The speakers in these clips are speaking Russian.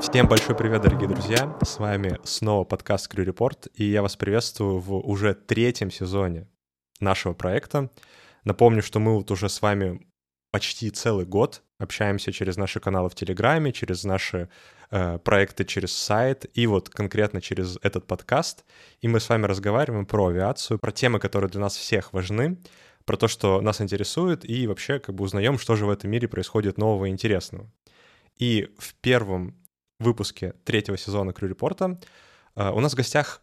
Всем большой привет, дорогие друзья! С вами снова подкаст Crew Report, и я вас приветствую в уже третьем сезоне нашего проекта. Напомню, что мы вот уже с вами почти целый год общаемся через наши каналы в Телеграме, через наши э, проекты через сайт и вот конкретно через этот подкаст. И мы с вами разговариваем про авиацию, про темы, которые для нас всех важны, про то, что нас интересует, и вообще как бы узнаем, что же в этом мире происходит нового и интересного. И в первом выпуске третьего сезона Крю Репорта э, у нас в гостях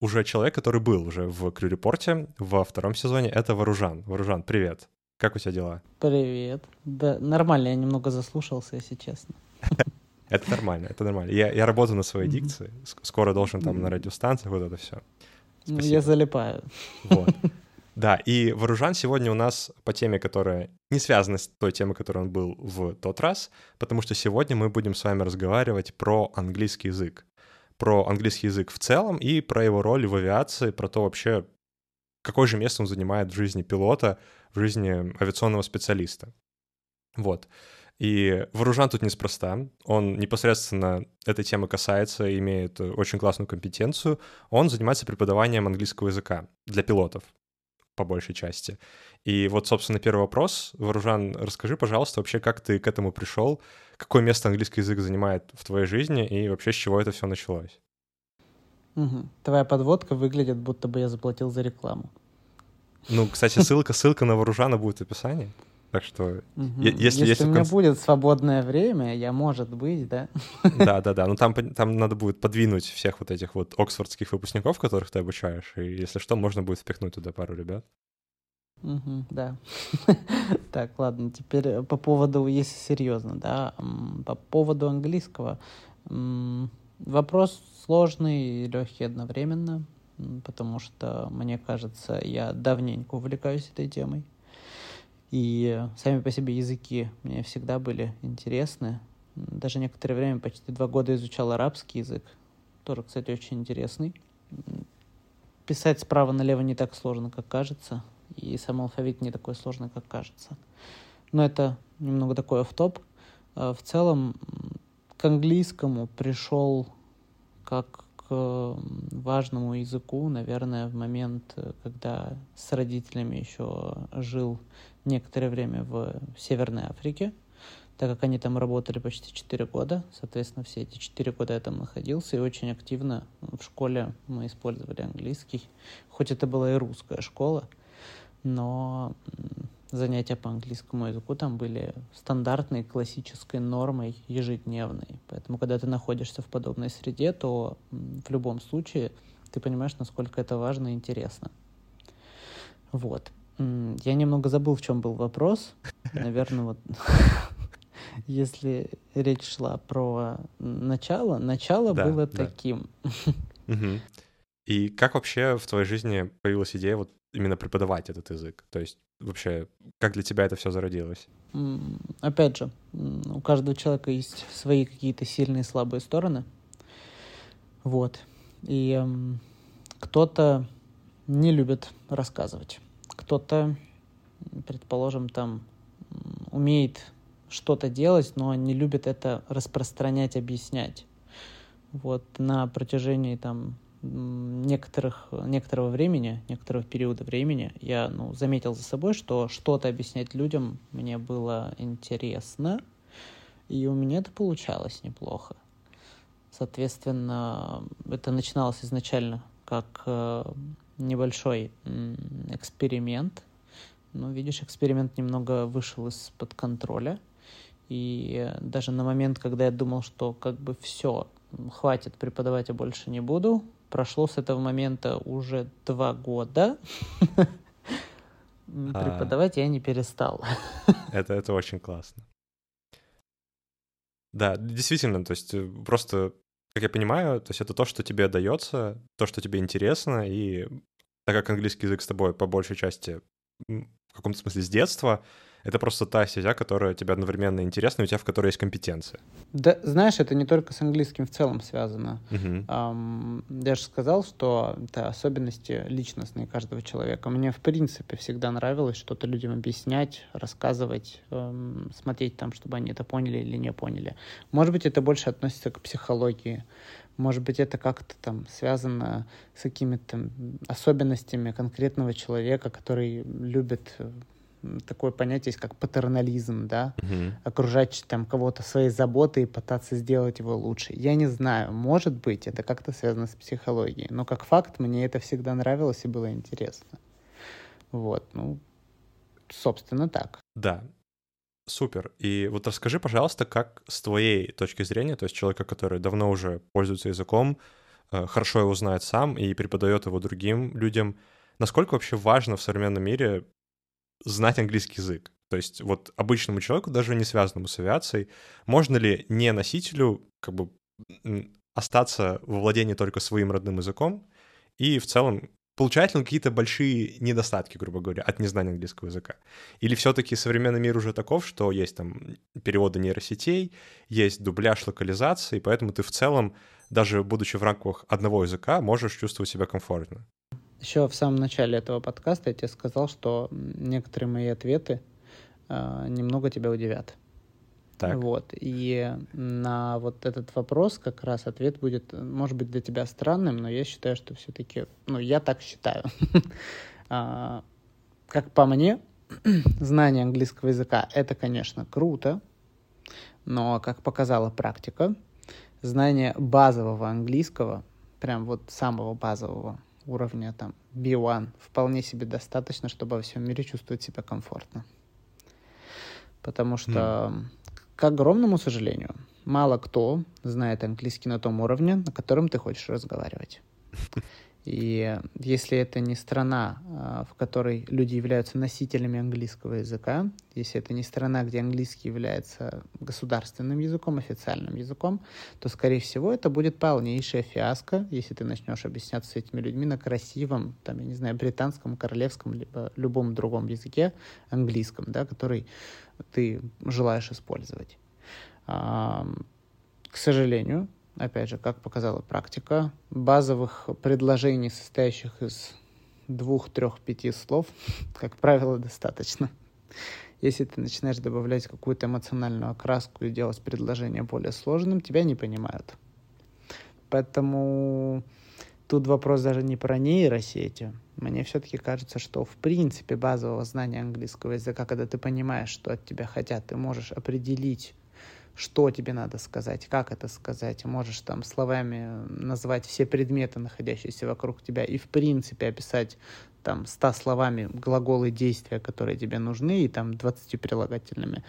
уже человек, который был уже в Крю Репорте во втором сезоне, это Вооружан. Вооружан, привет. Как у тебя дела? Привет. Да, нормально, я немного заслушался, если честно. Это нормально, это нормально. Я, я работаю над своей дикцией. С- Скоро должен там на радиостанциях вот это все. Ну, я залипаю. Вот. Да, и Вооружан сегодня у нас по теме, которая не связана с той темой, которой он был в тот раз, потому что сегодня мы будем с вами разговаривать про английский язык. Про английский язык в целом и про его роль в авиации, про то вообще, какое же место он занимает в жизни пилота, в жизни авиационного специалиста. Вот. И Вооружан тут неспроста. Он непосредственно этой темы касается, имеет очень классную компетенцию. Он занимается преподаванием английского языка для пилотов, по большей части. И вот, собственно, первый вопрос. Вооружан, расскажи, пожалуйста, вообще, как ты к этому пришел, какое место английский язык занимает в твоей жизни и вообще с чего это все началось? Мгм. Твоя подводка выглядит, будто бы я заплатил за рекламу. Ну, кстати, ссылка, ссылка на Вооружана будет в описании. Так что, Мгм. е- если, есть у меня конце- будет свободное время, я, может быть, да? Да, да, да. Ну там, там надо будет подвинуть всех вот этих вот оксфордских выпускников, которых ты обучаешь. И если что, можно будет впихнуть туда пару ребят. Мгм, да. Так, ладно, теперь э, по поводу, если серьезно, да, по поводу английского. Вопрос сложный и легкий одновременно, потому что, мне кажется, я давненько увлекаюсь этой темой. И сами по себе языки мне всегда были интересны. Даже некоторое время, почти два года изучал арабский язык. Тоже, кстати, очень интересный. Писать справа налево не так сложно, как кажется. И сам алфавит не такой сложный, как кажется. Но это немного такой офф-топ. А В целом, к английскому пришел как к важному языку, наверное, в момент, э, когда с родителями еще жил некоторое время в Северной Африке, так как они там работали почти 4 года. Соответственно, все эти 4 года я там находился, и очень активно в школе мы использовали английский. Хоть это была и русская школа, но занятия по английскому языку там были стандартной классической нормой ежедневной. Поэтому, когда ты находишься в подобной среде, то в любом случае ты понимаешь, насколько это важно и интересно. Вот. Я немного забыл, в чем был вопрос. Наверное, вот если речь шла про начало, начало Да, было да. таким. Мгм. И как вообще в твоей жизни появилась идея вот именно преподавать этот язык? То есть вообще, как для тебя это все зародилось? Опять же, у каждого человека есть свои какие-то сильные и слабые стороны. Вот. И кто-то не любит рассказывать. Кто-то, предположим, там умеет что-то делать, но не любит это распространять, объяснять. Вот на протяжении там некоторых, некоторого времени, некоторого периода времени я ну, заметил за собой, что что-то объяснять людям мне было интересно, и у меня это получалось неплохо. Соответственно, это начиналось изначально как э, небольшой эксперимент. Но, видишь, эксперимент немного вышел из-под контроля. И даже на момент, когда я думал, что как бы все, хватит преподавать, я больше не буду, прошло с этого момента уже два года. А. Преподавать я не перестал. Это, это очень классно. Да, действительно, то есть э, просто, как я понимаю, то есть это то, что тебе дается, то, что тебе интересно, и так как английский язык с тобой по большей части в каком-то смысле с детства, Это просто та стезя, которая тебе одновременно интересна, у тебя в которой есть компетенция. Да, знаешь, это не только с английским в целом связано. Мгм. Ам, я же сказал, что это особенности личностные каждого человека. Мне, в принципе, всегда нравилось что-то людям объяснять, рассказывать, эм, смотреть там, чтобы они это поняли или не поняли. Может быть, это больше относится к психологии. Может быть, это как-то там связано с какими-то особенностями конкретного человека, который любит э, такое понятие есть, как патернализм, да, Мгм. окружать там кого-то своей заботой и пытаться сделать его лучше. Я не знаю, может быть, это как-то связано с психологией, но как факт мне это всегда нравилось и было интересно. Вот, ну, собственно, так. Да. Супер. И вот расскажи, пожалуйста, как с твоей точки зрения, то есть человека, который давно уже пользуется языком, э, хорошо его знает сам и преподает его другим людям, насколько вообще важно в современном мире знать английский язык? То есть вот обычному человеку, даже не связанному с авиацией, можно ли не носителю как бы остаться во владении только своим родным языком и в целом получает ли он какие-то большие недостатки, грубо говоря, от незнания английского языка? Или все-таки современный мир уже таков, что есть там переводы нейросетей, есть дубляж локализации, поэтому ты в целом, даже будучи в рамках одного языка, можешь чувствовать себя комфортно? Еще в самом начале этого подкаста я тебе сказал, что некоторые мои ответы э, немного тебя удивят. Так. Вот. И на вот этот вопрос как раз ответ будет, может быть, для тебя странным, но я считаю, что все-таки, ну, я так считаю. А, Как по мне, знание английского языка — это, конечно, круто, но, как показала практика, знание базового английского, прям вот самого базового уровня, там, B1, вполне себе достаточно, чтобы во всем мире чувствовать себя комфортно. Потому что, к огромному сожалению, мало кто знает английский на том уровне, на котором ты хочешь разговаривать. И если это не страна, а, в которой люди являются носителями английского языка, если это не страна, где английский является государственным языком, официальным языком, то, скорее всего, это будет полнейшая фиаско, если ты начнешь объясняться с этими людьми на красивом, там, я не знаю, британском, королевском, либо любом другом языке, английском, да, который ты желаешь использовать. К сожалению, опять же, как показала практика, базовых предложений, состоящих из двух, трех, пяти слов, как правило, достаточно. Если ты начинаешь добавлять какую-то эмоциональную окраску и делать предложение более сложным, тебя не понимают. Поэтому тут вопрос даже не про нейросети. Мне все-таки кажется, что в принципе базового знания английского языка, когда ты понимаешь, что от тебя хотят, ты можешь определить что тебе надо сказать, как это сказать. Можешь там словами назвать все предметы, находящиеся вокруг тебя, и в принципе описать там ста словами глаголы действия, которые тебе нужны, и там 20 прилагательными.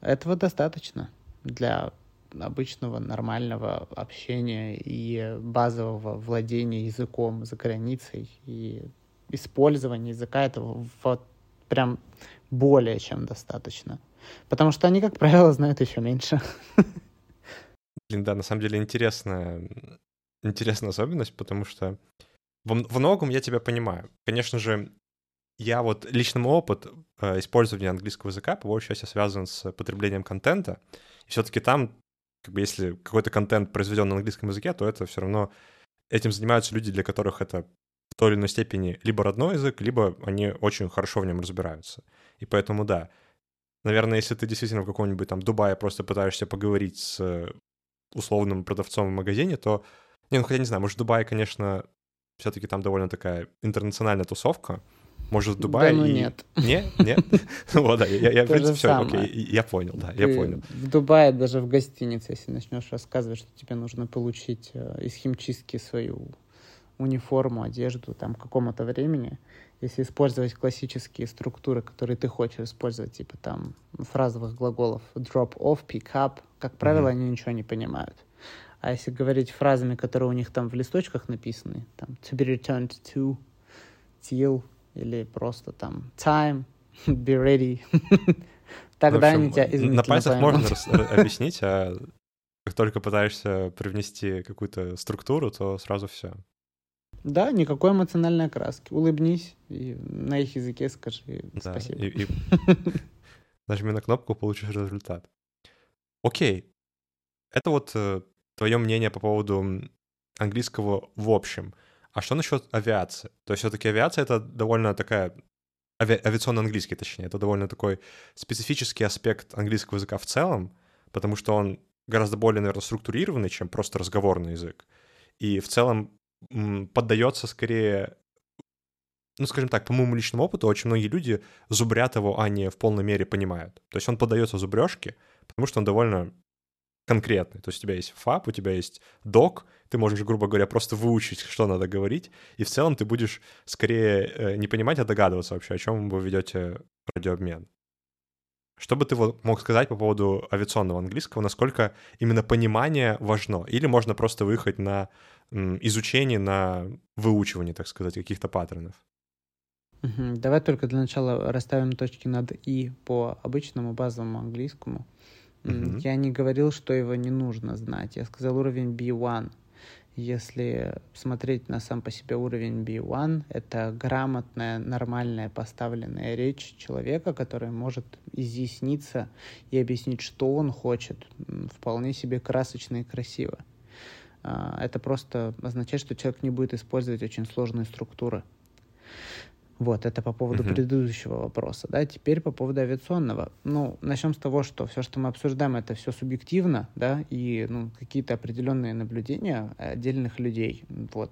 Этого достаточно для обычного нормального общения и базового владения языком за границей и использования языка этого вот прям более чем достаточно. Потому что они, как правило, знают еще меньше. Блин, да, на самом деле интересная, интересная особенность, потому что во, во многом я тебя понимаю. Конечно же, я вот личный опыт э, использования английского языка по большей части связан с потреблением контента. И все-таки там, как бы, если какой-то контент произведен на английском языке, то это все равно этим занимаются люди, для которых это той или иной степени либо родной язык, либо они очень хорошо в нем разбираются. И поэтому, да, наверное, если ты действительно в каком-нибудь там Дубае просто пытаешься поговорить с условным продавцом в магазине, то... Не, ну хотя не знаю, может, в Дубае, конечно, все-таки там довольно такая интернациональная тусовка. Может, в Дубае... Да ну и- нет. Не? Нет? Вот, да, я, в принципе, все, окей, я понял, да, я понял. В Дубае даже в гостинице, если начнешь рассказывать, что тебе нужно получить э, из химчистки свою униформу, одежду там к какому-то времени, если использовать классические структуры, которые ты хочешь использовать, типа там фразовых глаголов drop off, pick up, как правило, Мгм. они ничего не понимают. А если говорить фразами, которые у них там в листочках написаны, там to be returned to, till, или просто там time, be ready, тогда общем, они тебя На извините, пальцах поймут. можно э, объяснить, а как только пытаешься привнести какую-то структуру, то сразу все. Да, никакой эмоциональной окраски. Улыбнись и на их языке скажи Да, спасибо. и, и нажми на кнопку, получишь результат. Окей. Это вот э, твое мнение по поводу английского в общем. А что насчет авиации? То есть все-таки авиация — это довольно такая ави... авиационно-английский, точнее, это довольно такой специфический аспект английского языка в целом, потому что он гораздо более, наверное, структурированный, чем просто разговорный язык. И в целом поддается скорее, ну, скажем так, по моему личному опыту, очень многие люди зубрят его, а не в полной мере понимают. То есть он поддается зубрежке, потому что он довольно конкретный. То есть у тебя есть фаб, у тебя есть док, ты можешь, грубо говоря, просто выучить, что надо говорить, и в целом ты будешь скорее э, не понимать, а догадываться вообще, о чем вы ведете радиообмен. Что бы ты мог сказать по поводу авиационного английского, насколько именно понимание важно? Или можно просто выехать на изучение, на выучивание, так сказать, каких-то паттернов? Давай только для начала расставим точки над «и» по обычному базовому английскому. Угу. Я не говорил, что его не нужно знать. Я сказал уровень B1. Если смотреть на сам по себе уровень B1, это грамотная, нормальная, поставленная речь человека, который может изъясниться и объяснить, что он хочет, вполне себе красочно и красиво. А, это просто означает, что человек не будет использовать очень сложные структуры. Вот, это по поводу uh-huh. предыдущего вопроса. Да, теперь по поводу авиационного. Ну, начнем с того, что все, что мы обсуждаем, это все субъективно, да, и ну, какие-то определенные наблюдения отдельных людей. Вот.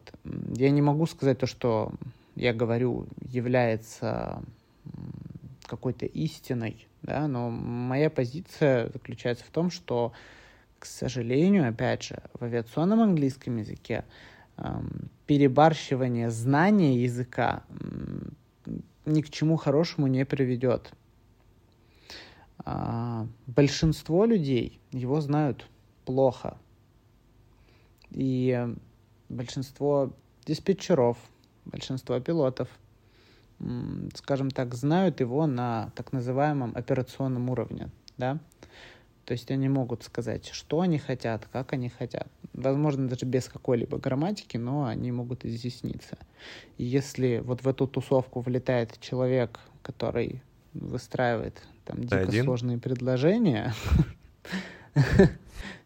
Я не могу сказать то, что я говорю, является какой-то истиной, да, но моя позиция заключается в том, что, к сожалению, опять же, в авиационном английском языке перебарщивание знания языка ни к чему хорошему не приведет. А, большинство людей его знают плохо. И большинство диспетчеров, большинство пилотов, скажем так, знают его на так называемом операционном уровне. Да? То есть они могут сказать, что они хотят, как они хотят. Возможно, даже без какой-либо грамматики, но они могут изъясниться. И если вот в эту тусовку влетает человек, который выстраивает там дико Один? сложные предложения,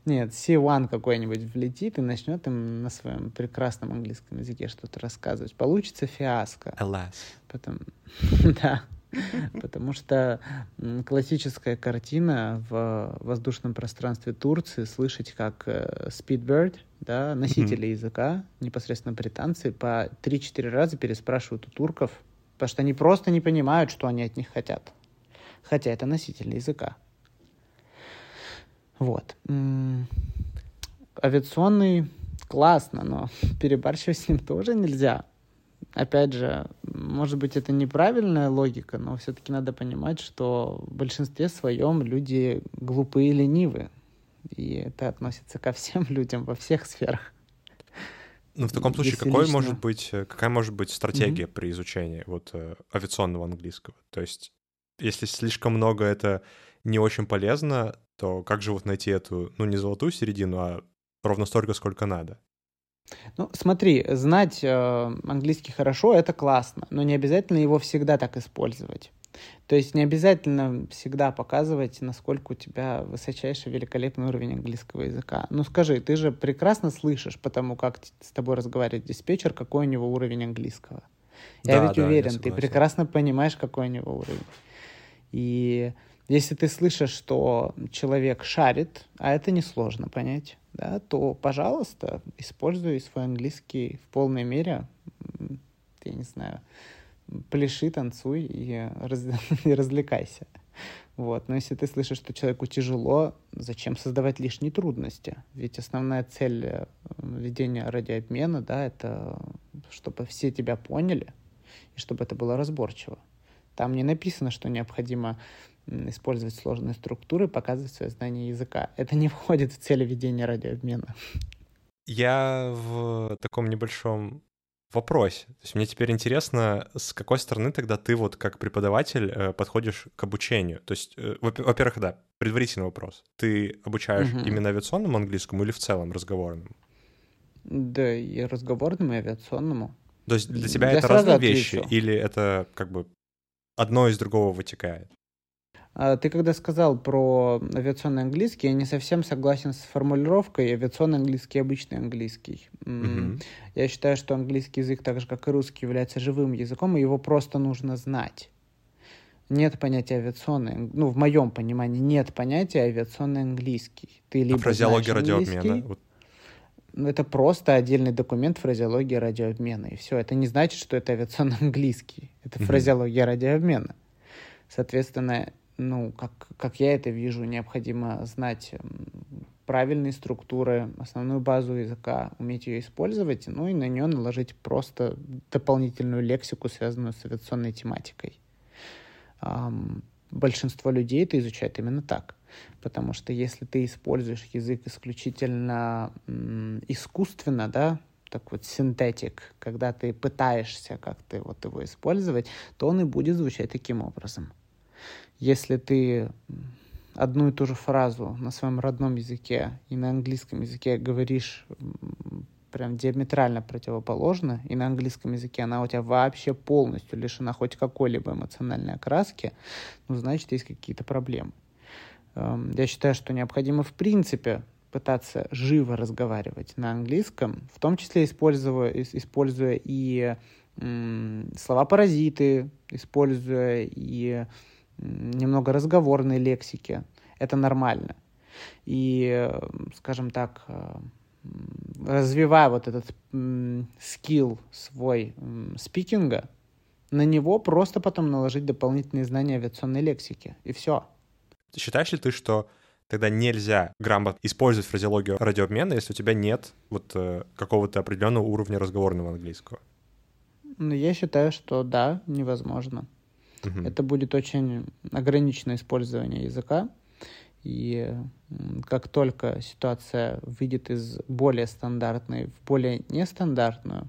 нет, C1 какой-нибудь влетит и начнет им на своем прекрасном английском языке что-то рассказывать. Получится фиаско. Alas. Потом, да. Потому что классическая картина в воздушном пространстве Турции слышать, как э, Speedbird, да, носители mm-hmm. языка, непосредственно британцы, по 3-4 раза переспрашивают у турков, потому что они просто не понимают, что они от них хотят. Хотя это носители языка. Вот. Авиационный классно, но перебарщивать с ним тоже нельзя опять же, может быть, это неправильная логика, но все-таки надо понимать, что в большинстве своем люди глупые и ленивы. И это относится ко всем людям во всех сферах. Ну, в таком случае, какой лично... может быть, э, какая может быть стратегия mm-hmm. при изучении вот э, авиационного английского? То есть, если слишком много это не очень полезно, то как же вот найти эту, ну, не золотую середину, а ровно столько, сколько надо? Ну, смотри, знать э, английский хорошо это классно, но не обязательно его всегда так использовать. То есть не обязательно всегда показывать, насколько у тебя высочайший великолепный уровень английского языка. Ну скажи, ты же прекрасно слышишь, потому как с тобой разговаривает диспетчер, какой у него уровень английского. Я да, ведь да, уверен, я ты прекрасно понимаешь, какой у него уровень. И если ты слышишь, что человек шарит, а это несложно понять, да, то, пожалуйста, используй свой английский в полной мере. Я не знаю, пляши, танцуй и, раз, и развлекайся. Вот. Но если ты слышишь, что человеку тяжело, зачем создавать лишние трудности? Ведь основная цель э, ведения радиообмена, да, это чтобы все тебя поняли и чтобы это было разборчиво. Там не написано, что необходимо использовать сложные структуры, показывать свое знание языка. Это не входит в цели ведения радиообмена. Я в таком небольшом вопросе. То есть мне теперь интересно, с какой стороны тогда ты вот как преподаватель э, подходишь к обучению? То есть, э, во-первых, да, предварительный вопрос. Ты обучаешь угу. именно авиационному английскому или в целом разговорному? Да, и разговорному, и авиационному. То есть для тебя Я это разные отвечу. вещи или это как бы одно из другого вытекает? А ты когда сказал про авиационный английский, я не совсем согласен с формулировкой авиационный английский обычный английский. Мгм. Я считаю, что английский язык, так же как и русский, является живым языком, и его просто нужно знать. Нет понятия авиационный, ну, в моем понимании, нет понятия авиационный английский. Ты А либо фразеология знаешь радиообмена? Вот ну, это просто отдельный документ фразеологии радиообмена, и все. Это не значит, что это авиационный английский. Это Мгм. фразеология радиообмена. Соответственно, ну, как, как я это вижу, необходимо знать правильные структуры, основную базу языка, уметь ее использовать, ну и на нее наложить просто дополнительную лексику, связанную с авиационной тематикой. Большинство людей это изучает именно так. Потому что если ты используешь язык исключительно искусственно, да, так вот синтетик, когда ты пытаешься как-то вот его использовать, то он и будет звучать таким образом. Если ты одну и ту же фразу на своем родном языке и на английском языке говоришь прям диаметрально противоположно, и на английском языке она у тебя вообще полностью лишена хоть какой-либо эмоциональной окраски, ну, значит, есть какие-то проблемы. Эм, Я считаю, что необходимо в принципе пытаться живо разговаривать на английском, в том числе используя, ис- используя и слова-паразиты, используя и немного разговорной лексики. Это нормально. И, э, скажем так, э, развивая вот этот скилл свой спикинга, на него просто потом наложить дополнительные знания авиационной лексики. И все. Считаешь ли ты, что тогда нельзя грамотно использовать фразеологию радиообмена, если у тебя нет вот э, какого-то определенного уровня разговорного английского? Ну, я считаю, что да, невозможно. Мгм. Это будет очень ограниченное использование языка. И как только ситуация выйдет из более стандартной в более нестандартную,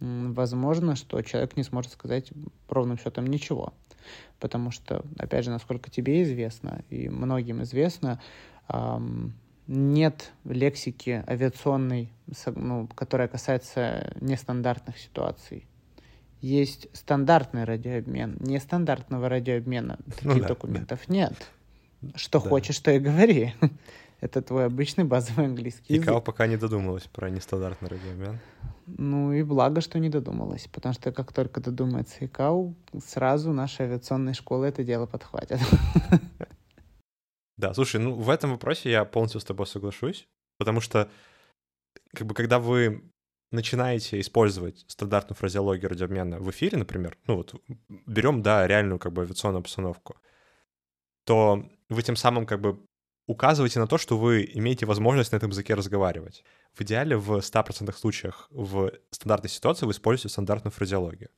возможно, что человек не сможет сказать ровным счетом ничего. Потому что, опять же, насколько тебе известно, и многим известно, нет лексики авиационной, ну, которая касается нестандартных ситуаций. Есть стандартный радиообмен. Нестандартного радиообмена таких Ну да, документов нет. Что Да. хочешь, то и говори. Это твой обычный базовый английский язык. ИКАО пока не додумалась про нестандартный радиообмен. Ну и благо, что не додумалась, потому что как только додумается ИКАУ, сразу наши авиационные школы это дело подхватят. Да, слушай, ну в этом вопросе я полностью с тобой соглашусь, потому что как бы когда вы начинаете использовать стандартную фразеологию радиообмена в эфире, например, ну вот берем, да, реальную как бы авиационную обстановку, то вы тем самым как бы указываете на то, что вы имеете возможность на этом языке разговаривать. В идеале в 100% случаях в стандартной ситуации вы используете стандартную фразеологию.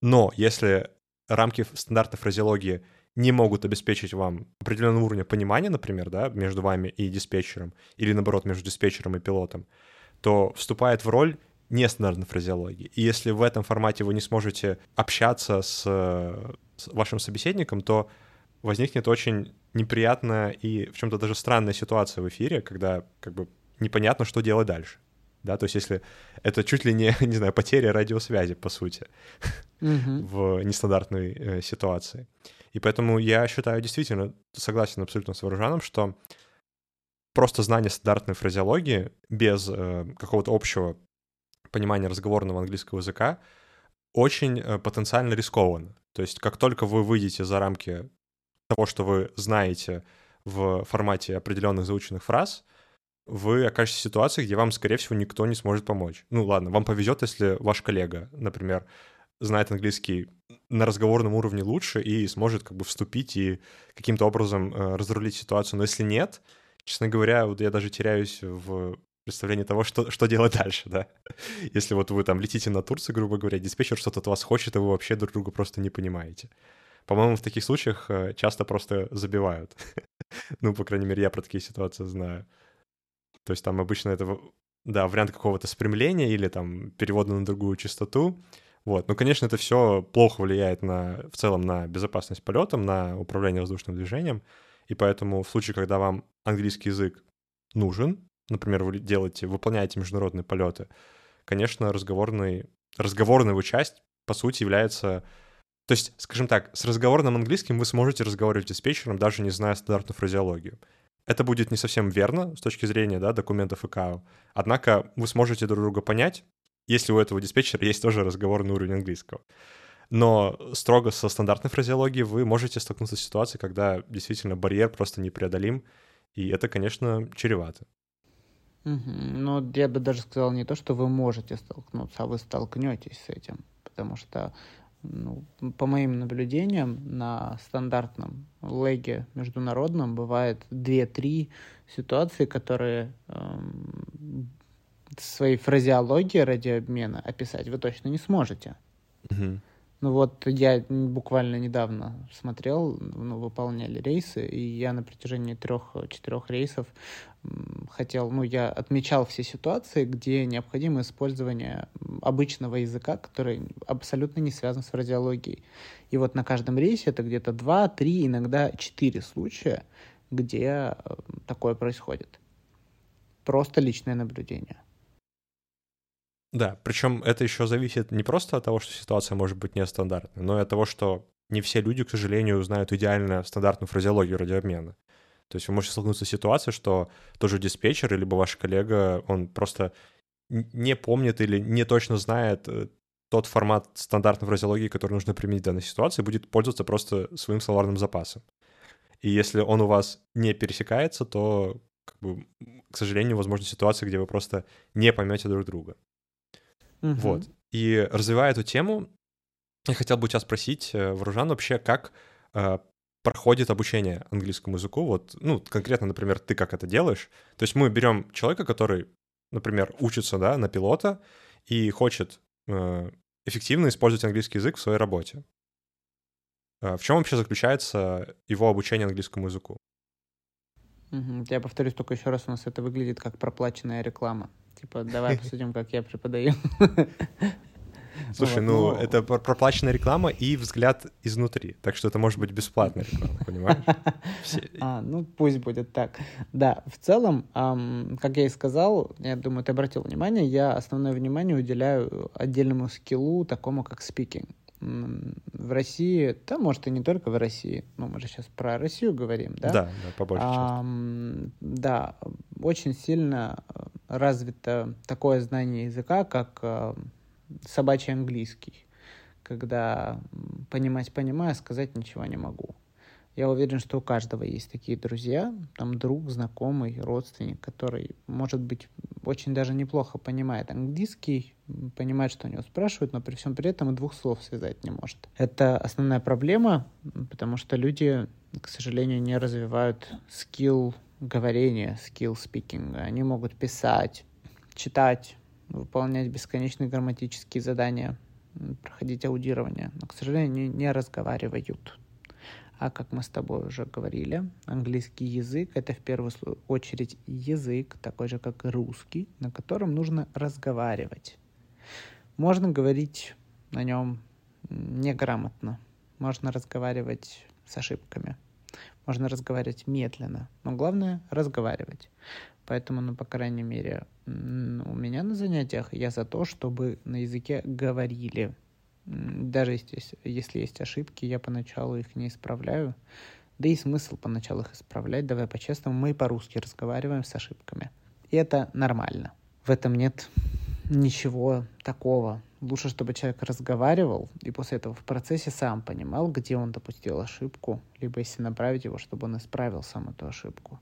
Но если рамки стандартной фразеологии не могут обеспечить вам определенного уровня понимания, например, да, между вами и диспетчером, или наоборот, между диспетчером и пилотом, то вступает в роль нестандартной фразеологии. И если в этом формате вы не сможете общаться с, с вашим собеседником, то возникнет очень неприятная и в чем-то даже странная ситуация в эфире, когда как бы непонятно, что делать дальше. Да, то есть если это чуть ли не, не знаю, потеря радиосвязи, по сути в нестандартной э, ситуации. И поэтому я считаю, действительно, согласен абсолютно с Вооружаном, что просто знание стандартной фразеологии без э, какого-то общего понимания разговорного английского языка очень э, потенциально рискованно. То есть как только вы выйдете за рамки того, что вы знаете в формате определенных заученных фраз, вы окажетесь в ситуации, где вам, скорее всего, никто не сможет помочь. Ну ладно, вам повезет, если ваш коллега, например, знает английский на разговорном уровне лучше и сможет как бы вступить и каким-то образом э, разрулить ситуацию. Но если нет, честно говоря, вот я даже теряюсь в представлении того, что, что делать дальше, да. Если вот вы там летите на Турцию, грубо говоря, диспетчер что-то от вас хочет, и вы вообще друг друга просто не понимаете. По-моему, в таких случаях э, часто просто забивают. ну, по крайней мере, я про такие ситуации знаю. То есть там обычно это, да, вариант какого-то спрямления или там перевода на другую частоту. Вот. Ну, конечно, это все плохо влияет на, в целом на безопасность полетом, на управление воздушным движением. И поэтому в случае, когда вам английский язык нужен, например, вы делаете, выполняете международные полеты, конечно, разговорный, разговорная его часть, по сути, является То есть, скажем так, с разговорным английским вы сможете разговаривать с диспетчером, даже не зная стандартную фразеологию. Это будет не совсем верно с точки зрения да, документов ИКАО. Однако вы сможете друг друга понять, если у этого диспетчера есть тоже разговорный уровень английского. Но строго со стандартной фразеологией вы можете столкнуться с ситуацией, когда действительно барьер просто непреодолим, и это, конечно, чревато. Ну, я бы даже сказал не то, что вы можете столкнуться, а вы столкнетесь с этим. Потому что, ну, по моим наблюдениям, на стандартном леге международном бывает 2-3 ситуации, которые эм, своей фразеологией радиообмена описать вы точно не сможете. Угу. Ну вот я буквально недавно смотрел, ну, выполняли рейсы, и я на протяжении трех-четырех рейсов хотел, ну, я отмечал все ситуации, где необходимо использование обычного языка, который абсолютно не связан с радиологией. И вот на каждом рейсе это где-то два, три, иногда четыре случая, где э, такое происходит. Просто личное наблюдение. Да, причем это еще зависит не просто от того, что ситуация может быть нестандартной, но и от того, что не все люди, к сожалению, знают идеально стандартную фразеологию радиообмена. То есть вы можете столкнуться с ситуацией, что тоже диспетчер, либо ваш коллега, он просто не помнит или не точно знает э, тот формат стандартной фразеологии, который нужно применить в данной ситуации, будет пользоваться просто своим словарным запасом. И если он у вас не пересекается, то, как бы, к сожалению, возможна ситуация, где вы просто не поймете друг друга. Угу. Вот. И развивая эту тему, я хотел бы у тебя спросить, э, Варужан, вообще, как э, проходит обучение английскому языку? Вот, ну, конкретно, например, ты как это делаешь? То есть мы берем человека, который, например, учится, да, на пилота и хочет э, эффективно использовать английский язык в своей работе. Э, в чем вообще заключается его обучение английскому языку? Угу. Я повторюсь только еще раз, у нас это выглядит как проплаченная реклама. Типа, давай посудим, как я преподаю. Слушай, ну, это проплаченная реклама и взгляд изнутри, так что это может быть бесплатная реклама, понимаешь? А, ну пусть будет так. Да, в целом, как я и сказал, я думаю, ты обратил внимание, я основное внимание уделяю отдельному скиллу, такому как спикинг в России, да, может, и не только в России, но мы же сейчас про Россию говорим, да? Да, да, по большей а, части. Да, очень сильно развито такое знание языка, как э, собачий английский, когда понимать понимаю, сказать ничего не могу. Я уверен, что у каждого есть такие друзья, там друг, знакомый, родственник, который, может быть, очень даже неплохо понимает английский, понимает, что у него спрашивают, но при всем при этом и двух слов связать не может. Это основная проблема, потому что люди, к сожалению, не развивают скилл говорения, скилл спикинга. Они могут писать, читать, выполнять бесконечные грамматические задания, проходить аудирование, но, к сожалению, не, не разговаривают. А как мы с тобой уже говорили, английский язык — это в первую очередь язык, такой же, как русский, на котором нужно разговаривать. Можно говорить на нем неграмотно, можно разговаривать с ошибками, можно разговаривать медленно, но главное — разговаривать. Поэтому, ну, по крайней мере, у меня на занятиях я за то, чтобы на языке говорили — даже если, если есть ошибки, я поначалу их не исправляю. Да и смысл поначалу их исправлять. Давай по-честному, мы по-русски разговариваем с ошибками. И это нормально. В этом нет ничего такого. Лучше, чтобы человек разговаривал и после этого в процессе сам понимал, где он допустил ошибку, либо если направить его, чтобы он исправил сам эту ошибку.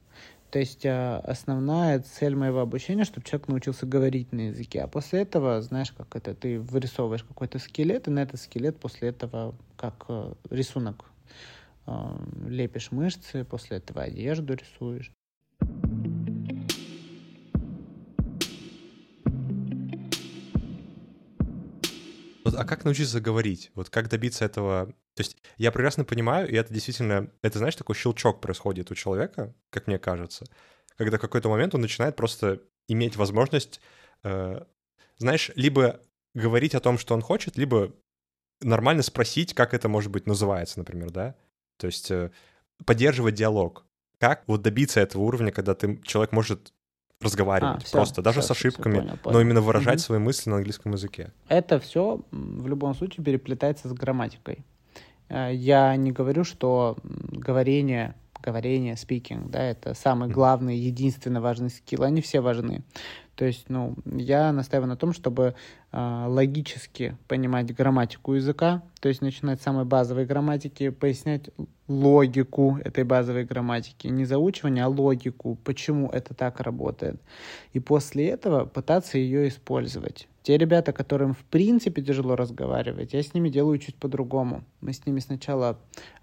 То есть а, основная цель моего обучения, чтобы человек научился говорить на языке. А после этого, знаешь, как это, ты вырисовываешь какой-то скелет, и на этот скелет после этого, как э, рисунок, э, лепишь мышцы, после этого одежду рисуешь. А как научиться говорить? Вот как добиться этого? То есть я прекрасно понимаю, и это действительно, это, знаешь, такой щелчок происходит у человека, как мне кажется, когда в какой-то момент он начинает просто иметь возможность, э, знаешь, либо говорить о том, что он хочет, либо нормально спросить, как это, может быть, называется, например, да? То есть э, поддерживать диалог. Как вот добиться этого уровня, когда ты, человек может разговаривать а, все, просто, даже все, с ошибками, все, понял, понял. но именно выражать угу. свои мысли на английском языке. Это все в любом случае переплетается с грамматикой. Э, я не говорю, что говорение говорение, speaking, да, это самый главный, единственно важный скилл. Они все важны. То есть, ну, я настаиваю на том, чтобы э, логически понимать грамматику языка, то есть начинать с самой базовой грамматики, пояснять логику этой базовой грамматики, не заучивание, а логику, почему это так работает. И после этого пытаться ее использовать. Те ребята, которым в принципе тяжело разговаривать, я с ними делаю чуть по-другому. Мы с ними сначала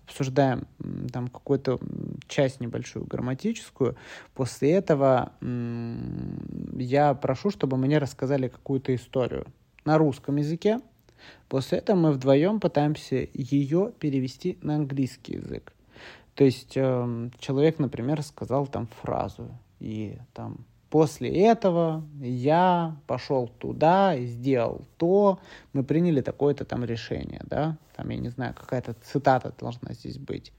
обсуждаем там какую-то часть небольшую грамматическую. После этого я прошу, чтобы мне рассказали какую-то историю на русском языке. После этого мы вдвоем пытаемся ее перевести на английский язык. То есть э, человек, например, сказал там фразу, и там После этого я пошел туда и сделал то, мы приняли такое-то там решение, да, там, я не знаю, какая-то цитата должна здесь быть.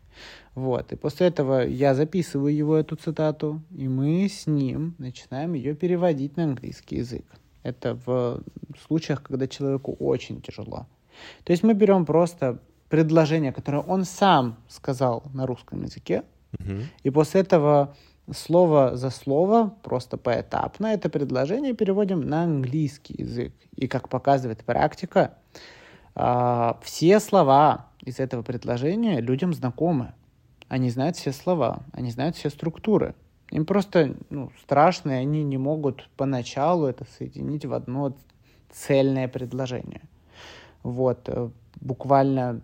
Вот, и после этого я записываю его, эту цитату, и мы с ним начинаем ее переводить на английский язык. Это в случаях, когда человеку очень тяжело. То есть мы берем просто предложение, которое он сам сказал на русском языке, mm-hmm. и после этого слово за слово, просто поэтапно это предложение переводим на английский язык. И как показывает практика, а, все слова из этого предложения людям знакомы. Они знают все слова, они знают все структуры. Им просто ну, страшно, и они не могут поначалу это соединить в одно цельное предложение. Вот, э, буквально,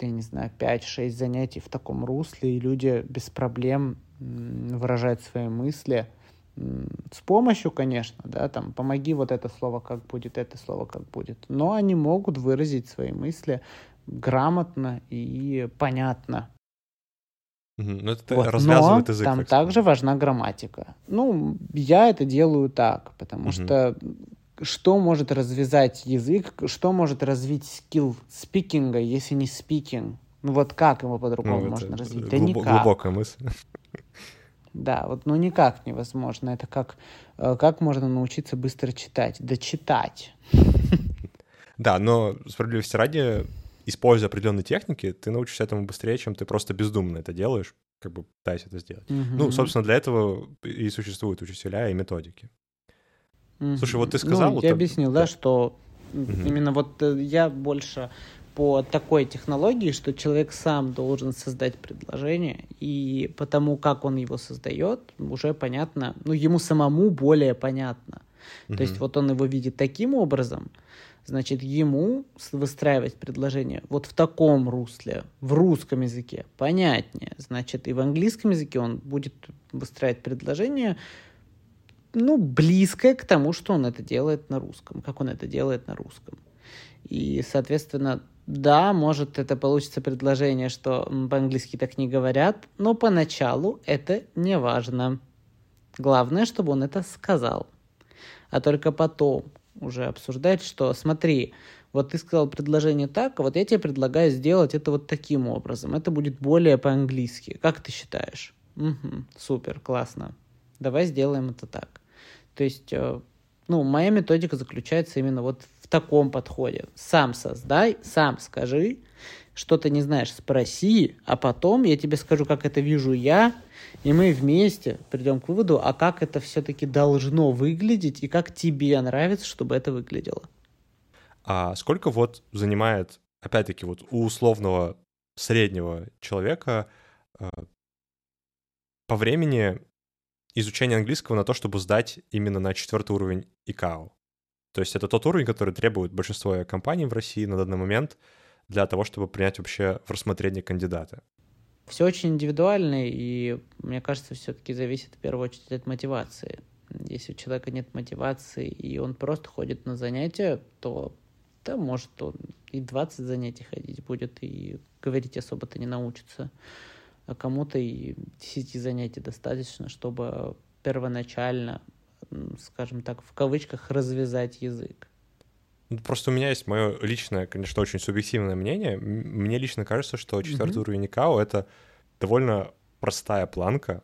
я не знаю, 5-6 занятий в таком русле, и люди без проблем выражать свои мысли с помощью, конечно, да, там, помоги вот это слово как будет, это слово как будет, но они могут выразить свои мысли грамотно и понятно. Ну, это вот. развязывает Но язык. Там также важна грамматика. Ну, я это делаю так, потому угу. что что может развязать язык, что может развить скилл спикинга, если не спикинг? Ну вот как его по-другому ну, можно развить? Да глуб- никак. Глубокая мысль. Да, вот ну никак невозможно. Это как, э, как можно научиться быстро читать? Да читать. Да, но справедливости ради, используя определенные техники, ты научишься этому быстрее, чем ты просто бездумно это делаешь, как бы пытаясь это сделать. Угу. Ну, собственно, для этого и существуют учителя и методики. Угу. Слушай, вот ты сказал... Ну, я вот, объяснил, да, да что угу. именно вот э, я больше по такой технологии, что человек сам должен создать предложение, и потому как он его создает, уже понятно, ну, ему самому более понятно. Mm-hmm. То есть вот он его видит таким образом, значит, ему выстраивать предложение вот в таком русле, в русском языке, понятнее. Значит, и в английском языке он будет выстраивать предложение, ну, близкое к тому, что он это делает на русском, как он это делает на русском. И, соответственно, да, может, это получится предложение, что по-английски так не говорят, но поначалу это не важно. Главное, чтобы он это сказал. А только потом уже обсуждать, что смотри, вот ты сказал предложение так, а вот я тебе предлагаю сделать это вот таким образом. Это будет более по-английски. Как ты считаешь? Угу, супер, классно. Давай сделаем это так. То есть, э, ну, моя методика заключается именно вот таком подходе. Сам создай, сам скажи, что ты не знаешь, спроси, а потом я тебе скажу, как это вижу я, и мы вместе придем к выводу, а как это все-таки должно выглядеть и как тебе нравится, чтобы это выглядело. А сколько вот занимает, опять-таки, вот у условного среднего человека э, по времени изучение английского на то, чтобы сдать именно на четвертый уровень ИКАО? То есть это тот уровень, который требует большинство компаний в России на данный момент для того, чтобы принять вообще в рассмотрение кандидата. Все очень индивидуально, и мне кажется, все-таки зависит в первую очередь от мотивации. Если у человека нет мотивации, и он просто ходит на занятия, то да, может он и 20 занятий ходить будет, и говорить особо-то не научится. А кому-то и 10 занятий достаточно, чтобы первоначально скажем так, в кавычках, развязать язык? Ну, просто у меня есть мое личное, конечно, очень субъективное мнение. Мне лично кажется, что четвертый mm-hmm. уровень ИКАО — это довольно простая планка.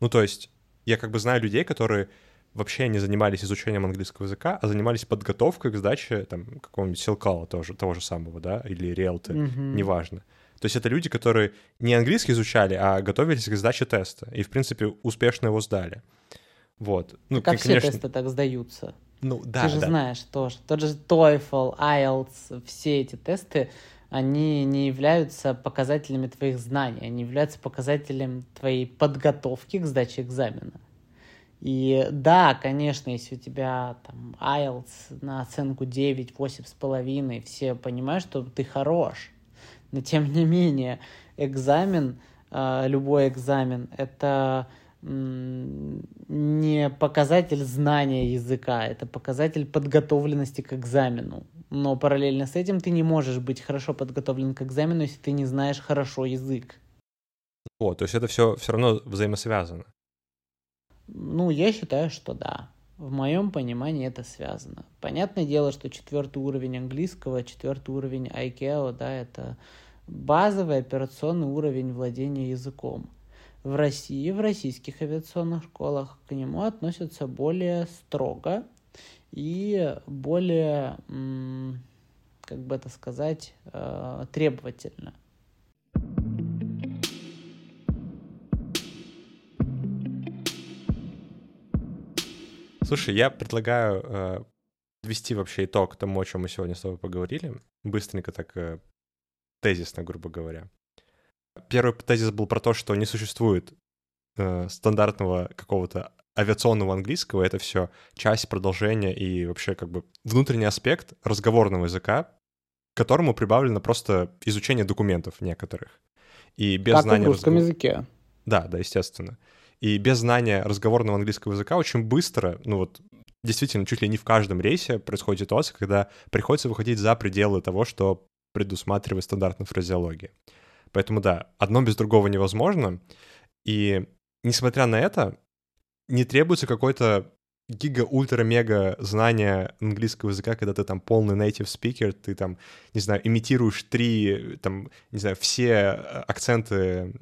Ну, то есть я как бы знаю людей, которые вообще не занимались изучением английского языка, а занимались подготовкой к сдаче там какого-нибудь силкала тоже, того же самого, да, или риэлты, mm-hmm. неважно. То есть это люди, которые не английский изучали, а готовились к сдаче теста. И, в принципе, успешно его сдали. Вот. Ну, как все тесты так сдаются. Ну, да, Ты же да. знаешь тоже. Тот же TOEFL, IELTS, все эти тесты, они не являются показателями твоих знаний, они являются показателем твоей подготовки к сдаче экзамена. И да, конечно, если у тебя там IELTS на оценку 9, 8,5, все понимают, что ты хорош. Но тем не менее, экзамен, а, любой экзамен, это не показатель знания языка, это показатель подготовленности к экзамену. Но параллельно с этим ты не можешь быть хорошо подготовлен к экзамену, если ты не знаешь хорошо язык. О, то есть это все все равно взаимосвязано. Ну, я считаю, что да. В моем понимании это связано. Понятное дело, что четвертый уровень английского, четвертый уровень ICAO, да, это базовый операционный уровень владения языком. В России, в российских авиационных школах к нему относятся более строго и более, как бы это сказать, э, требовательно. Слушай, я предлагаю э, вообще итог тому, о чем мы сегодня с тобой поговорили. Быстренько так э, тезисно, грубо говоря. Первый тезис был про то, что не существует э, стандартного какого-то авиационного английского. Это все часть продолжения и вообще как бы внутренний аспект разговорного языка, к которому прибавлено просто изучение документов некоторых. И без как знания в русском разгов... языке. Да, да, естественно. И без знания разговорного английского языка очень быстро, ну вот действительно чуть ли не в каждом рейсе происходит ситуация, когда приходится выходить за пределы того, что предусматривает стандартная фразеология. Поэтому да, одно без другого невозможно. И несмотря на это, не требуется какой-то гига-ультра-мега знания английского языка, когда ты там полный native speaker, ты там, не знаю, имитируешь три, там, не знаю, все акценты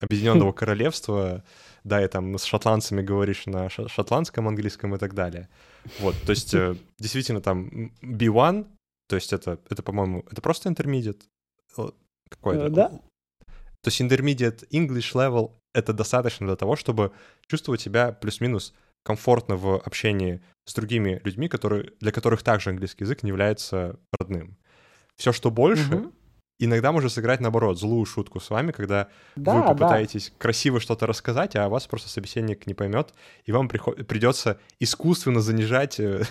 Объединенного Королевства, да, и там с шотландцами говоришь на шотландском английском и так далее. Вот, то есть э, действительно там B1, то есть это, это по-моему, это просто intermediate какой-то. Да. То есть intermediate English level — это достаточно для того, чтобы чувствовать себя плюс-минус комфортно в общении с другими людьми, которые, для которых также английский язык не является родным. Все, что больше, угу иногда можно сыграть, наоборот, злую шутку с вами, когда да, вы попытаетесь да. красиво что-то рассказать, а вас просто собеседник не поймет, и вам приход... придется искусственно занижать э,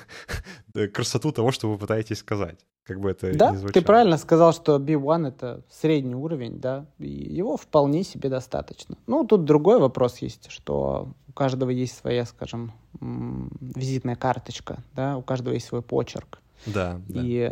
красоту того, что вы пытаетесь сказать. Как бы это да, ты правильно сказал, что B1 — это средний уровень, да, и его вполне себе достаточно. Ну, тут другой вопрос есть, что у каждого есть своя, скажем, визитная карточка, да, у каждого есть свой почерк. Да, да. И...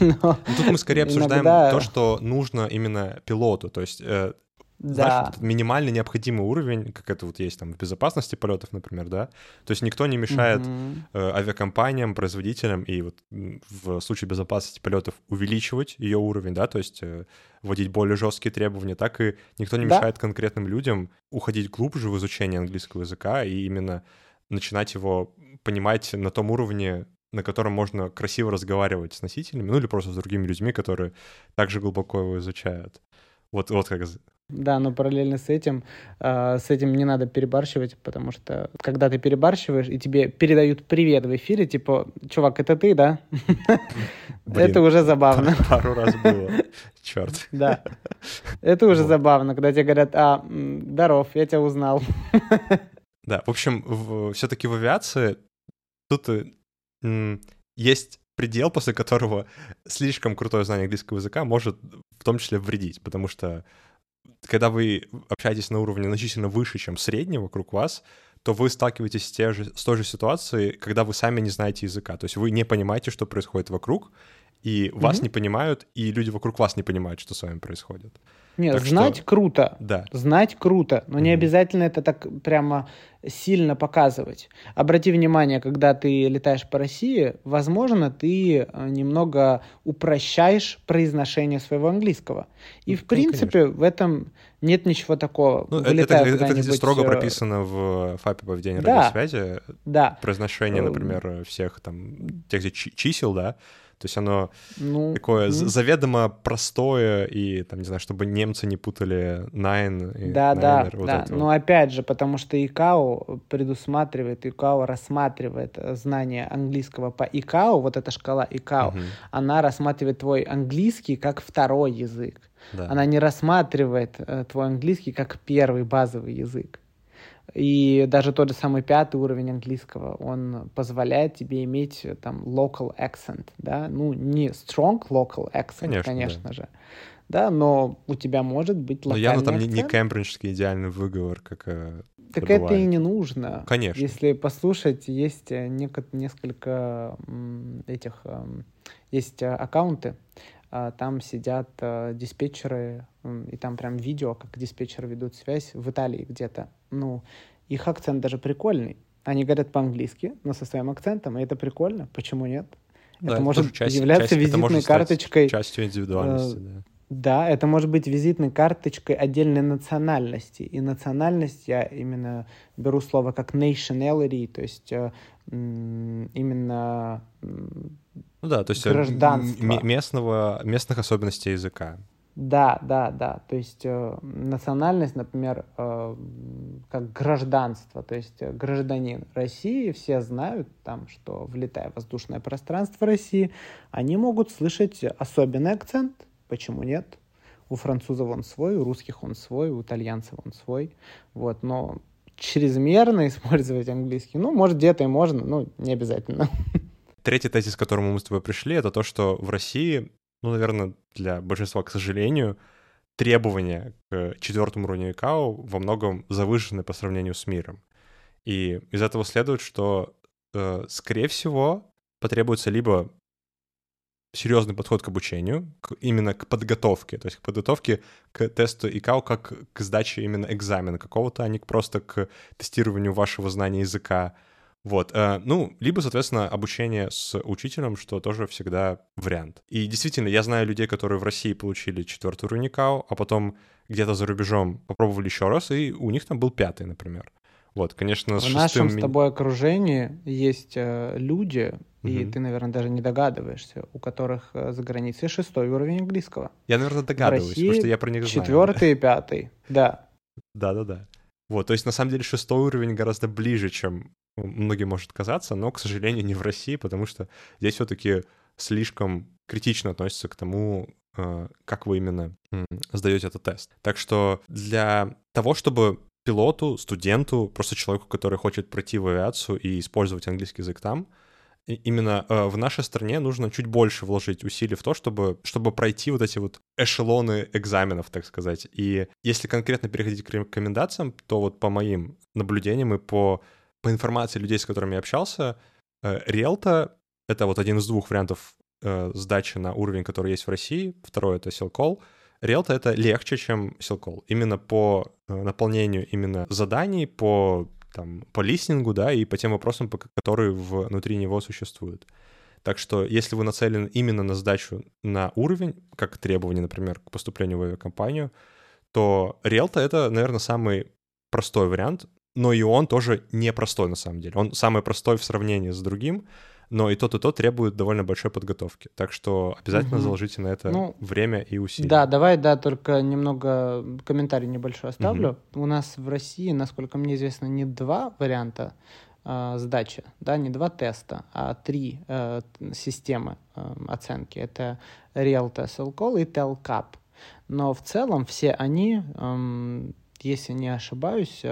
Но... Тут мы скорее обсуждаем иногда... то, что нужно именно пилоту. То есть э, да. Знаешь, вот минимально необходимый уровень, как это вот есть там в безопасности полетов, например, да. То есть никто не мешает mm-hmm. э, авиакомпаниям, производителям и вот в случае безопасности полетов увеличивать ее уровень, да, то есть э, вводить более жесткие требования, так и никто не да. мешает конкретным людям уходить глубже в изучение английского языка и именно начинать его понимать на том уровне, на котором можно красиво разговаривать с носителями, ну или просто с другими людьми, которые также глубоко его изучают. Вот, вот как... Да, но параллельно с этим, э, с этим не надо перебарщивать, потому что когда ты перебарщиваешь, и тебе передают привет в эфире, типа, чувак, это ты, да? Это уже забавно. Пару раз было. Черт. Да. Это уже забавно, когда тебе говорят, а, здоров, я тебя узнал. Да, в общем, все-таки в авиации тут есть предел, после которого слишком крутое знание английского языка может в том числе вредить, потому что когда вы общаетесь на уровне значительно выше, чем средний вокруг вас, то вы сталкиваетесь с, те же, с той же ситуацией, когда вы сами не знаете языка. То есть вы не понимаете, что происходит вокруг, и mm-hmm. вас не понимают, и люди вокруг вас не понимают, что с вами происходит. Нет, так знать что... круто. Да. Знать круто, но mm-hmm. не обязательно это так прямо сильно показывать. Обрати внимание, когда ты летаешь по России, возможно, ты э, немного упрощаешь произношение своего английского. И, ну, в принципе, конечно. в этом нет ничего такого. Ну, это, это, это строго э, прописано в ФАПе поведения да. радиосвязи. Да. Произношение, э, например, всех там, тех же чисел, да, То есть оно Ну, такое з- заведомо простое, и, там, не знаю, чтобы немцы не путали Nine и Да, да, Niner, вот да. это Но вот. опять же, потому что ИКАО предусматривает, ИКАО рассматривает э, знание английского по ИКАО, вот эта шкала ИКАО, Мгм. она рассматривает твой английский как второй язык. Да. Она не рассматривает э, твой английский как первый базовый язык. И даже тот же самый пятый уровень английского, он позволяет тебе иметь э, там local accent, да, ну не strong local accent, Конечно, конечно, да. же, да, но у тебя может быть Но локальный явно там не, не кембриджский идеальный выговор, как э, Так это это и бывает. не нужно. Конечно. Если послушать, есть э, несколько этих, эм, есть аккаунты, там сидят э, диспетчеры, и там прям видео, как диспетчеры ведут связь в Италии где-то. Ну, их акцент даже прикольный. Они говорят по-английски, но со своим акцентом, и это прикольно. Почему нет? Да, это может тоже часть- являться часть- это визитной может стать карточкой. частью индивидуальности, э, да. Да, это может быть визитной карточкой отдельной национальности. И национальность я именно беру слово как nationality, то есть э, именно Ну да, то есть э, м- местного, местных особенностей языка. да, да, да. То есть э, национальность, например, э, как гражданство, то есть э, гражданин России, все знают там, что влетая в воздушное пространство России, они могут слышать особенный акцент. Почему нет? У французов он свой, у русских он свой, у итальянцев он свой. Вот, но чрезмерно использовать английский, ну, может, где-то и можно, но не обязательно. Третий тезис, к которому мы с тобой пришли, это то, что в России, ну, наверное, для большинства, к сожалению, требования к четвертому уровню ИКАО во многом завышены по сравнению с миром. И из этого следует, что, э, скорее всего, потребуется либо серьезный подход к обучению, к- именно к подготовке, то есть к подготовке к тесту ИКАО как к сдаче именно экзамена какого-то, а не просто к тестированию вашего знания языка. Вот, э, ну, либо, соответственно, обучение с учителем, что тоже всегда вариант. И действительно, я знаю людей, которые в России получили четвертый уровень а потом где-то за рубежом попробовали еще раз, и у них там был пятый, например. Вот, конечно, с В шестым... нашем с тобой окружении есть э, люди, и Мгм. ты, наверное, даже не догадываешься, у которых э, за границей шестой уровень английского. Я, наверное, догадываюсь, потому России что я про них знаю. Четвертый и пятый, да. Да-да-да. Вот, то есть, на самом деле, шестой уровень гораздо ближе, чем многим может казаться, но, к сожалению, не в России, потому что здесь все-таки слишком критично относятся к тому, э, как вы именно сдаете этот тест. Так что для того, чтобы пилоту, студенту, просто человеку, который хочет пройти в авиацию и использовать английский язык там, именно э, в нашей стране нужно чуть больше вложить усилий в то, чтобы, чтобы пройти вот эти вот эшелоны экзаменов, так сказать. И если конкретно переходить к рекомендациям, то вот по моим наблюдениям и по, по информации людей, с которыми я общался, э, Риэлта — это вот один из двух вариантов э, сдачи на уровень, который есть в России. Второй — это Силкол. Риэлта — это легче, чем Силкол. Именно по э, наполнению именно заданий, по там, по листингу, да, и по тем вопросам, которые внутри него существуют. Так что, если вы нацелены именно на сдачу на уровень, как требование, например, к поступлению в авиакомпанию, то Риэлта — это, наверное, самый простой вариант, но и он тоже непростой на самом деле. Он самый простой в сравнении с другим, но и тот, и тот требует довольно большой подготовки. Так что обязательно Мгм. заложите на это Ну, время и усилия. Да, давай, да, только немного комментарий небольшой оставлю. У нас в России, насколько мне известно, не два варианта э, сдачи, да, не два теста, а три э, системы э, оценки. Это Real Test Call и TELCAP. Но в целом все они, эм, если не ошибаюсь,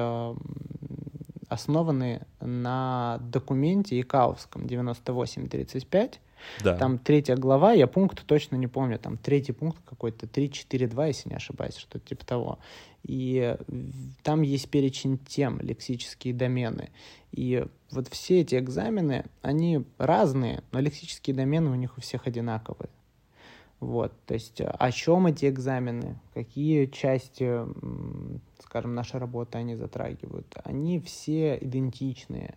основаны на документе ИКАОвском 9835, Да. там третья глава, я пункт точно не помню, там третий пункт какой-то, 3-4-2, если не ошибаюсь, что-то типа того. И там есть перечень тем, лексические домены. И вот все эти экзамены, они разные, но лексические домены у них у всех одинаковые. Вот, то есть э, о чем эти экзамены, какие части, скажем, нашей работы они затрагивают, они все идентичные.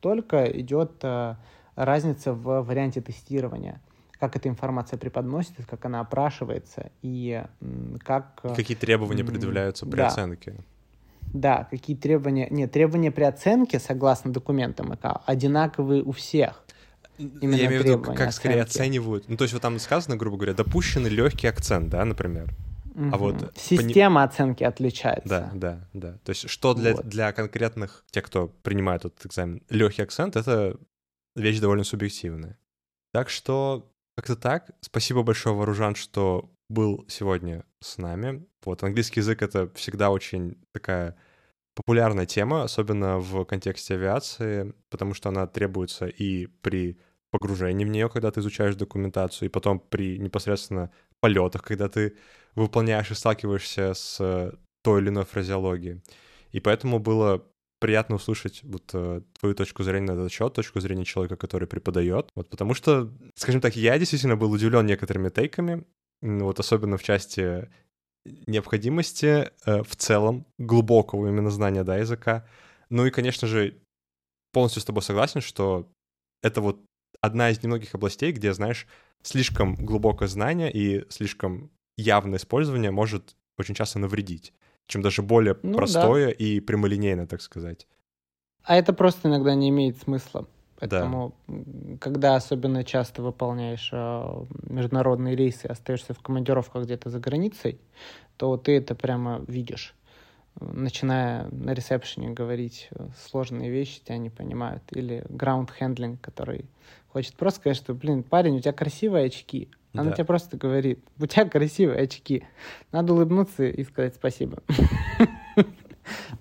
Только идет э, разница в варианте тестирования, как эта информация преподносится, как она опрашивается и как... э, Какие требования предъявляются при да. оценке? Да, какие требования... Нет, требования при оценке, согласно документам ИКАО, одинаковые у всех. Именно Я имею в виду, как скорее оценки. оценивают. Ну, то есть вот там сказано, грубо говоря, допущенный легкий акцент, да, например. Мгм. вот пони- Система оценки отличается. Да, да, да. То есть что для, Вот. для конкретных тех, кто принимает этот экзамен, легкий акцент — это вещь довольно субъективная. Так что как-то так. Спасибо большое, Вооружан, что был сегодня с нами. Вот английский язык — это всегда очень такая популярная тема, особенно в контексте авиации, потому что она требуется и при погружении в нее, когда ты изучаешь документацию, и потом при непосредственно полетах, когда ты выполняешь и сталкиваешься с э, той или иной фразеологией. И поэтому было приятно услышать вот э, твою точку зрения на этот счет, точку зрения человека, который преподает. Вот потому что, скажем так, я действительно был удивлен некоторыми тейками, вот особенно в части необходимости э, в целом глубокого именно знания да, языка. Ну и, конечно же, полностью с тобой согласен, что это вот одна из немногих областей, где, знаешь, слишком глубокое знание и слишком явное использование может очень часто навредить, чем даже более Ну да. простое и прямолинейное, так сказать. А это просто иногда не имеет смысла. Поэтому, м, когда особенно часто выполняешь а, международные рейсы, остаешься в командировках где-то за границей, то ты это прямо видишь. Э, Начиная на ресепшене говорить э, сложные вещи, тебя не понимают. Или handling, который хочет просто сказать, что, блин, парень, у тебя красивые очки. Она Да. тебе просто говорит, у тебя красивые очки. Надо улыбнуться и сказать спасибо.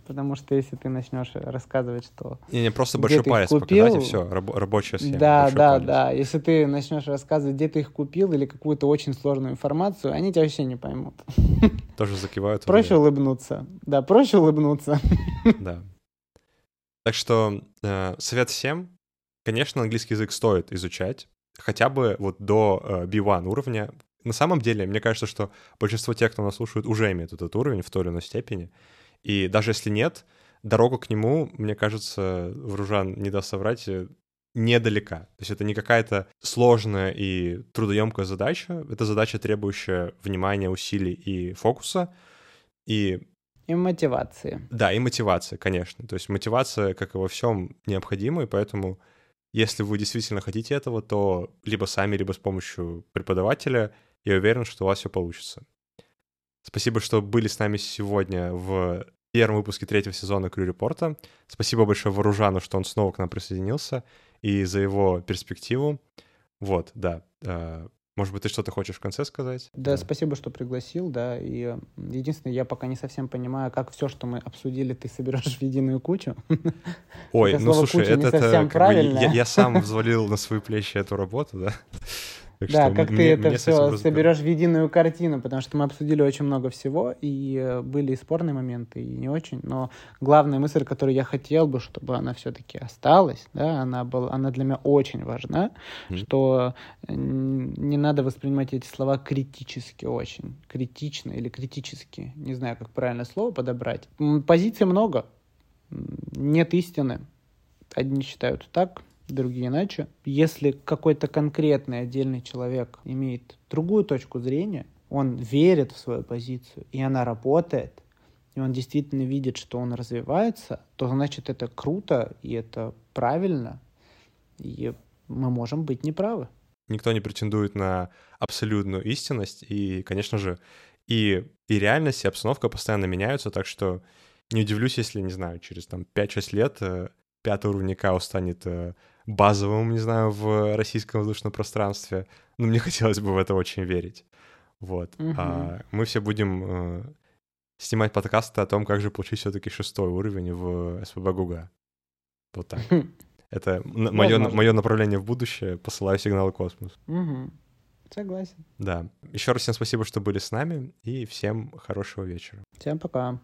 Потому что если ты начнешь рассказывать, что Не, не просто большой палец показать, и купил? все, рабочая схема. Да, да, палец. да. Если ты начнешь рассказывать, где ты их купил, или какую-то очень сложную информацию, они тебя вообще не поймут. Тоже закивают. Проще улыбнуться. Да, проще улыбнуться. Да. Так что э, совет всем, конечно, английский язык стоит изучать, хотя бы вот до э, B1 уровня. На самом деле, мне кажется, что большинство тех, кто нас слушает, уже имеют этот уровень в той или иной степени. И даже если нет, дорога к нему, мне кажется, Вружан не даст соврать, э, недалека. То есть это не какая-то сложная и трудоемкая задача. Это задача, требующая внимания, усилий и фокуса. И И мотивации. да, и мотивация, конечно. То есть мотивация, как и во всем, необходима, и поэтому, если вы действительно хотите этого, то либо сами, либо с помощью преподавателя, я уверен, что у вас все получится. Спасибо, что были с нами сегодня в первом выпуске третьего сезона Крю Репорта. Спасибо большое Вооружану, что он снова к нам присоединился, и за его перспективу. Вот, да. Может быть, ты что-то хочешь в конце сказать? Да, спасибо, что пригласил, да. И э, единственное, я пока не совсем понимаю, как все, что мы обсудили, ты соберешь в единую кучу. Ой, Это ну слушай, это, это как бы я, я сам взвалил на свои плечи эту работу, да. Так Да, что как мне- ты это мне с этим все соберешь в единую картину, потому что мы обсудили очень много всего, и э, были и спорные моменты, и не очень. Но главная мысль, которую я хотел бы, чтобы она все-таки осталась, да, она, была, она для меня очень важна, Мгм. что э, не надо воспринимать эти слова критически очень, критично или критически, не знаю, как правильное слово подобрать. Позиций много, нет истины. Одни считают так, другие иначе. Если какой-то конкретный отдельный человек имеет другую точку зрения, он верит в свою позицию, и она работает, и он действительно видит, что он развивается, то значит это круто, и это правильно, и мы можем быть неправы. Никто не претендует на абсолютную истинность, и, конечно же, и, и реальность, и обстановка постоянно меняются, так что не удивлюсь, если, не знаю, через там 5-6 лет э, пятый уровень ИКАО станет э, базовым, не знаю, в российском воздушном пространстве. Ну, мне хотелось бы в это очень верить. Вот. Мгм. А мы все будем э, снимать подкасты о том, как же получить все-таки шестой уровень в СПБ ГУГа. Вот так. Хм. Это мое, направление в будущее. Посылаю сигналы космос. Согласен. Да. Еще раз всем спасибо, что были с нами, и всем хорошего вечера. Всем пока.